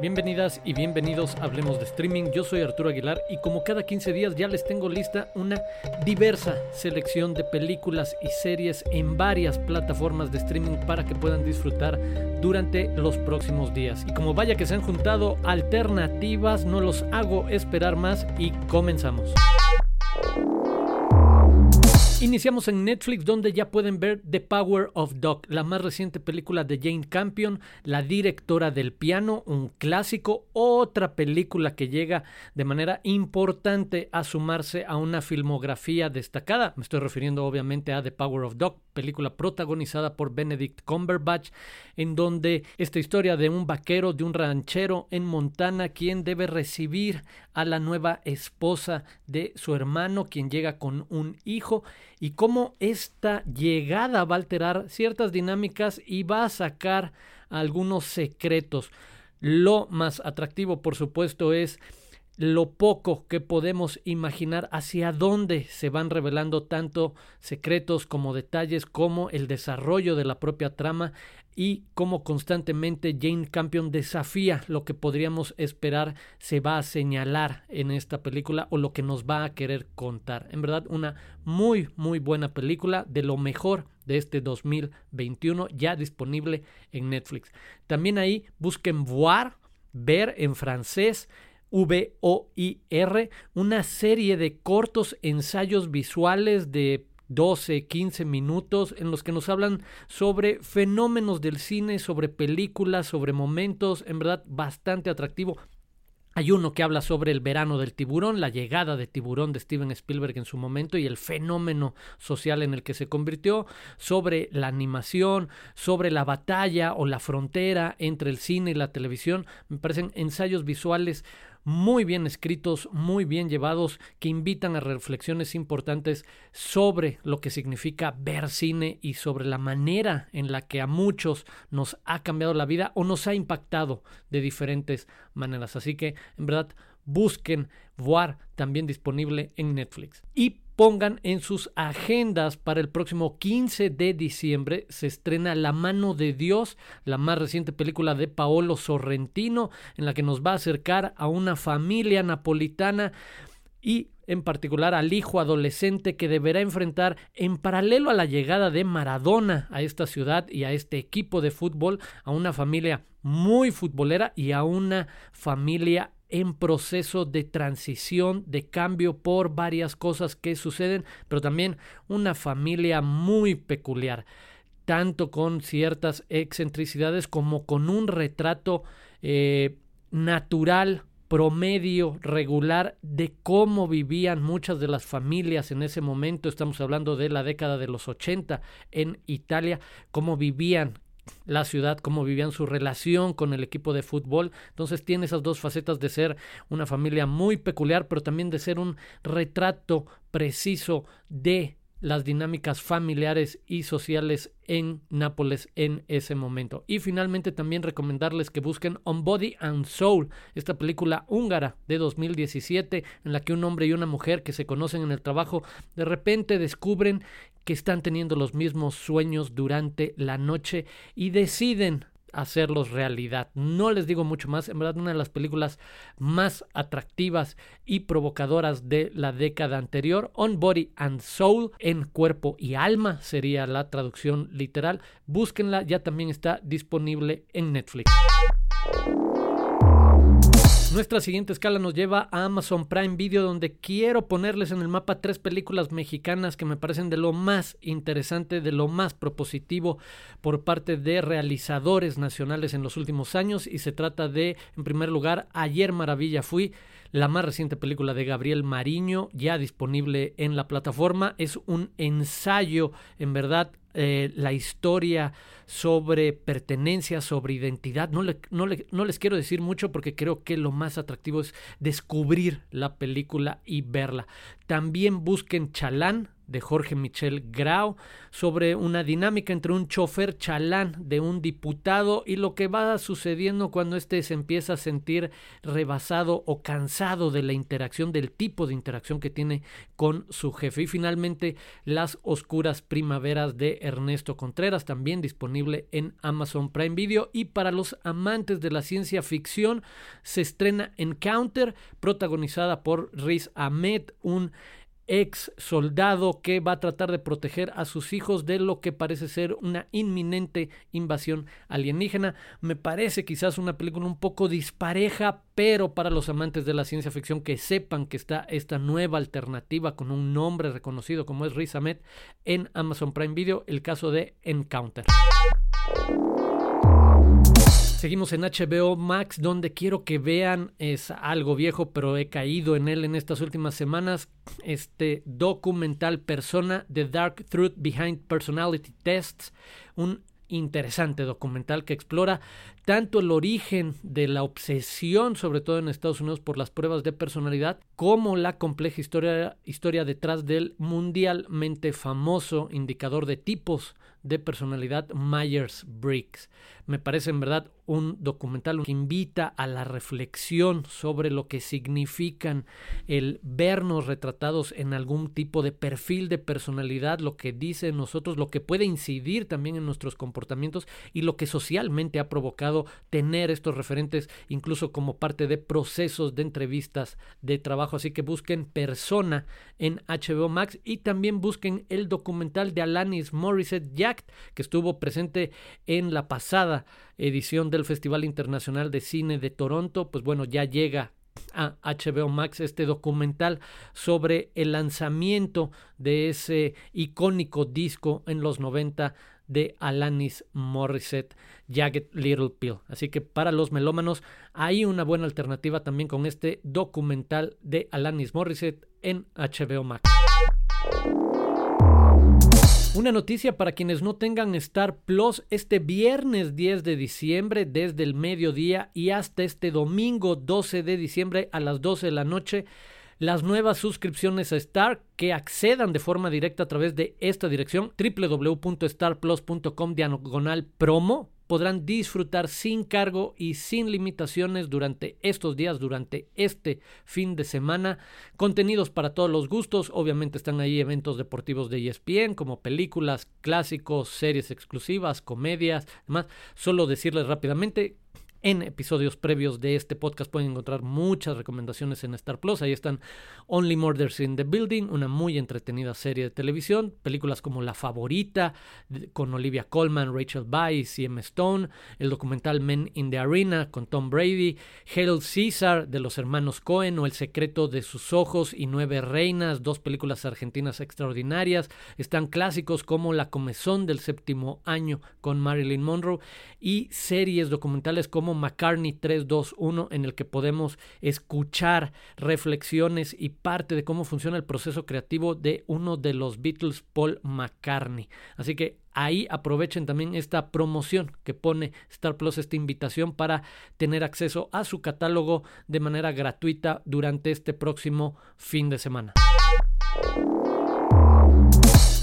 Bienvenidas y bienvenidos a Hablemos de Streaming. Yo soy Arturo Aguilar y como cada 15 días ya les tengo lista una diversa selección de películas y series en varias plataformas de streaming para que puedan disfrutar durante los próximos días. Y como vaya que se han juntado alternativas, no los hago esperar más y comenzamos. Iniciamos en Netflix donde ya pueden ver The Power of Dog, la más reciente película de Jane Campion, la directora del piano, un clásico, otra película que llega de manera importante a sumarse a una filmografía destacada. Me estoy refiriendo obviamente a The Power of Dog, película protagonizada por Benedict Cumberbatch, en donde esta historia de un vaquero, de un ranchero en Montana, quien debe recibir a la nueva esposa de su hermano, quien llega con un hijo, y cómo esta llegada va a alterar ciertas dinámicas y va a sacar algunos secretos. Lo más atractivo, por supuesto, es lo poco que podemos imaginar hacia dónde se van revelando tanto secretos como detalles como el desarrollo de la propia trama y cómo constantemente Jane Campion desafía lo que podríamos esperar se va a señalar en esta película o lo que nos va a querer contar. En verdad, una muy, muy buena película de lo mejor de este 2021 ya disponible en Netflix. También ahí busquen voir, ver en francés V-O-I-R, una serie de cortos ensayos visuales de 12, 15 minutos en los que nos hablan sobre fenómenos del cine, sobre películas, sobre momentos, en verdad bastante atractivo. Hay uno que habla sobre el verano del tiburón, la llegada de tiburón de Steven Spielberg en su momento y el fenómeno social en el que se convirtió, sobre la animación, sobre la batalla o la frontera entre el cine y la televisión. Me parecen ensayos visuales muy bien escritos, muy bien llevados, que invitan a reflexiones importantes sobre lo que significa ver cine y sobre la manera en la que a muchos nos ha cambiado la vida o nos ha impactado de diferentes maneras. Así que, en verdad, busquen Voir también disponible en Netflix. Pongan en sus agendas para el próximo 15 de diciembre. Se estrena La mano de Dios, la más reciente película de Paolo Sorrentino, en la que nos va a acercar a una familia napolitana y en particular al hijo adolescente que deberá enfrentar en paralelo a la llegada de Maradona a esta ciudad y a este equipo de fútbol, a una familia muy futbolera y a una familia en proceso de transición, de cambio por varias cosas que suceden, pero también una familia muy peculiar, tanto con ciertas excentricidades como con un retrato eh, natural, promedio, regular de cómo vivían muchas de las familias en ese momento, estamos hablando de la década de los 80 en Italia, cómo vivían la ciudad, cómo vivían su relación con el equipo de fútbol. Entonces tiene esas dos facetas de ser una familia muy peculiar, pero también de ser un retrato preciso de las dinámicas familiares y sociales en Nápoles en ese momento. Y finalmente también recomendarles que busquen On Body and Soul, esta película húngara de 2017 en la que un hombre y una mujer que se conocen en el trabajo de repente descubren que están teniendo los mismos sueños durante la noche y deciden hacerlos realidad. No les digo mucho más, en verdad una de las películas más atractivas y provocadoras de la década anterior, On Body and Soul, en cuerpo y alma sería la traducción literal. Búsquenla, ya también está disponible en Netflix. Nuestra siguiente escala nos lleva a Amazon Prime Video, donde quiero ponerles en el mapa tres películas mexicanas que me parecen de lo más interesante, de lo más propositivo por parte de realizadores nacionales en los últimos años. Y se trata de, en primer lugar, Ayer Maravilla Fui, la más reciente película de Gabriel Mariño, ya disponible en la plataforma. Es un ensayo, en verdad, eh, la historia sobre pertenencia, sobre identidad. No, les quiero decir mucho porque creo que lo más atractivo es descubrir la película y verla. También busquen Chalán de Jorge Michel Grau sobre una dinámica entre un chofer chalán de un diputado y lo que va sucediendo cuando éste se empieza a sentir rebasado o cansado de la interacción, del tipo de interacción que tiene con su jefe. Y finalmente, Las Oscuras Primaveras de Ernesto Contreras, también disponible en Amazon Prime Video. Y para los amantes de la ciencia ficción, se estrena Encounter, protagonizada por Riz Ahmed, un ex soldado que va a tratar de proteger a sus hijos de lo que parece ser una inminente invasión alienígena. Me parece quizás una película un poco dispareja, pero para los amantes de la ciencia ficción que sepan que está esta nueva alternativa con un nombre reconocido como es Riz Ahmed en Amazon Prime Video, el caso de Encounter. Seguimos en HBO Max, donde quiero que vean, es algo viejo, pero he caído en él en estas últimas semanas, este documental Persona, The Dark Truth Behind Personality Tests, un interesante documental que explora tanto el origen de la obsesión, sobre todo en Estados Unidos, por las pruebas de personalidad, como la compleja historia, historia detrás del mundialmente famoso indicador de tipos de personalidad Myers-Briggs. Me parece en verdad un documental que invita a la reflexión sobre lo que significan el vernos retratados en algún tipo de perfil de personalidad, lo que dice nosotros, lo que puede incidir también en nuestros comportamientos y lo que socialmente ha provocado tener estos referentes incluso como parte de procesos de entrevistas de trabajo. Así que busquen Persona en HBO Max y también busquen el documental de Alanis Morissette Jack que estuvo presente en la pasada edición del Festival Internacional de Cine de Toronto. Pues bueno, ya llega a HBO Max este documental sobre el lanzamiento de ese icónico disco en los 90 de Alanis Morissette, Jagged Little Pill. Así que para los melómanos hay una buena alternativa también con este documental de Alanis Morissette en HBO Max. Una noticia para quienes no tengan Star Plus, este viernes 10 de diciembre desde el mediodía y hasta este domingo 12 de diciembre a las 12 de la noche, las nuevas suscripciones a Star que accedan de forma directa a través de esta dirección www.starplus.com diagonal promo podrán disfrutar sin cargo y sin limitaciones durante estos días, durante este fin de semana. Contenidos para todos los gustos, obviamente están ahí eventos deportivos de ESPN como películas, clásicos, series exclusivas, comedias, demás. Solo decirles rápidamente en episodios previos de este podcast pueden encontrar muchas recomendaciones en Star Plus. Ahí están Only Murders in the Building, una muy entretenida serie de televisión. Películas como La Favorita, con Olivia Colman, Rachel Weisz y Emma Stone. El documental Men in the Arena, con Tom Brady. Hail Caesar, de los hermanos Cohen, o El secreto de sus ojos y Nueve Reinas, dos películas argentinas extraordinarias. Están clásicos como La Comezón del séptimo año, con Marilyn Monroe. Y series documentales como McCartney 321 en el que podemos escuchar reflexiones y parte de cómo funciona el proceso creativo de uno de los Beatles, Paul McCartney. Así que ahí aprovechen también esta promoción que pone Star Plus, esta invitación para tener acceso a su catálogo de manera gratuita durante este próximo fin de semana.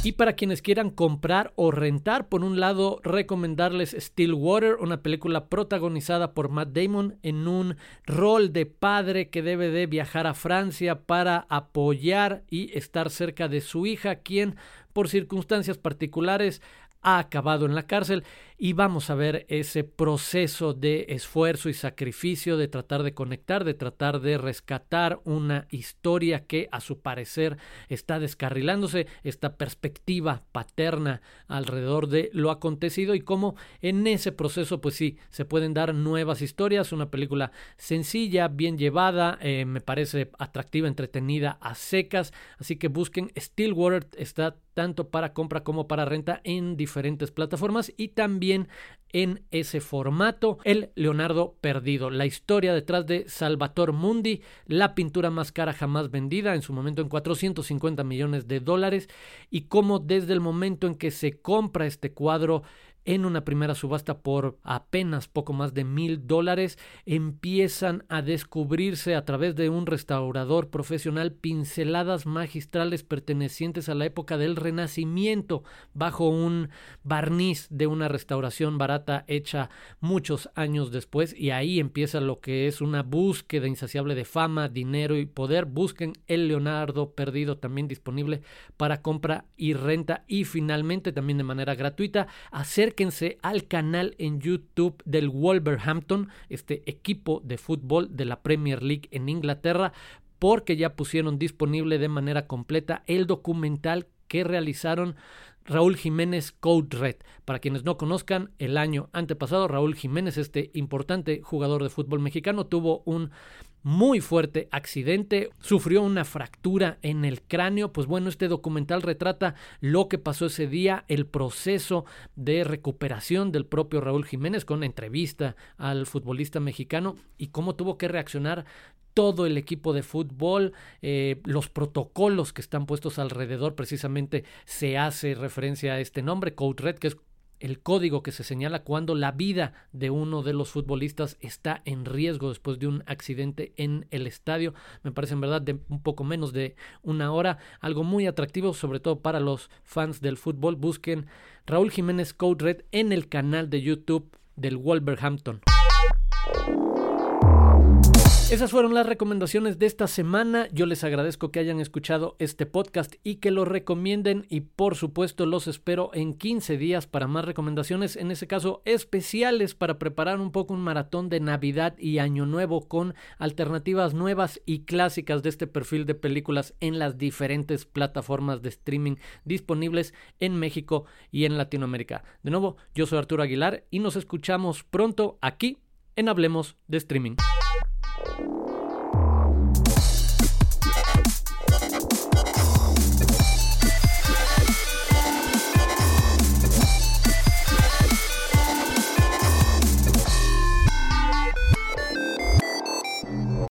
Y para quienes quieran comprar o rentar, por un lado, recomendarles Stillwater, una película protagonizada por Matt Damon en un rol de padre que debe de viajar a Francia para apoyar y estar cerca de su hija, quien por circunstancias particulares ha acabado en la cárcel y vamos a ver ese proceso de esfuerzo y sacrificio de tratar de conectar, de tratar de rescatar una historia que a su parecer está descarrilándose, esta perspectiva paterna alrededor de lo acontecido y cómo en ese proceso pues sí, se pueden dar nuevas historias, una película sencilla, bien llevada, eh, me parece atractiva, entretenida a secas, así que busquen Stillwater, está tanto para compra como para renta en diferentes plataformas y también en ese formato el Leonardo Perdido, la historia detrás de Salvator Mundi, la pintura más cara jamás vendida, en su momento en 450 millones de dólares, y cómo desde el momento en que se compra este cuadro en una primera subasta por apenas poco más de mil dólares. Empiezan a descubrirse a través de un restaurador profesional pinceladas magistrales pertenecientes a la época del Renacimiento bajo un barniz de una restauración barata hecha muchos años después y ahí empieza lo que es una búsqueda insaciable de fama, dinero y poder. Busquen el Leonardo perdido también disponible para compra y renta y finalmente también de manera gratuita acérquense al canal en YouTube del Wolverhampton, este equipo de fútbol de la Premier League en Inglaterra porque ya pusieron disponible de manera completa el documental que realizaron Raúl Jiménez Code Red. Para quienes no conozcan, el año antepasado Raúl Jiménez, este importante jugador de fútbol mexicano, tuvo un muy fuerte accidente, sufrió una fractura en el cráneo, pues bueno, este documental retrata lo que pasó ese día, el proceso de recuperación del propio Raúl Jiménez con entrevista al futbolista mexicano y cómo tuvo que reaccionar todo el equipo de fútbol, eh, los protocolos que están puestos alrededor, precisamente se hace referencia a este nombre, Code Red, que es el código que se señala cuando la vida de uno de los futbolistas está en riesgo después de un accidente en el estadio. Me parece en verdad de un poco menos de una hora, algo muy atractivo, sobre todo para los fans del fútbol. Busquen Raúl Jiménez Code Red en el canal de YouTube del Wolverhampton. Esas fueron las recomendaciones de esta semana. Yo les agradezco que hayan escuchado este podcast y que lo recomienden y por supuesto los espero en 15 días para más recomendaciones, en ese caso especiales para preparar un poco un maratón de Navidad y Año Nuevo con alternativas nuevas y clásicas de este perfil de películas en las diferentes plataformas de streaming disponibles en México y en Latinoamérica. De nuevo, yo soy Arturo Aguilar y nos escuchamos pronto aquí en Hablemos de Streaming.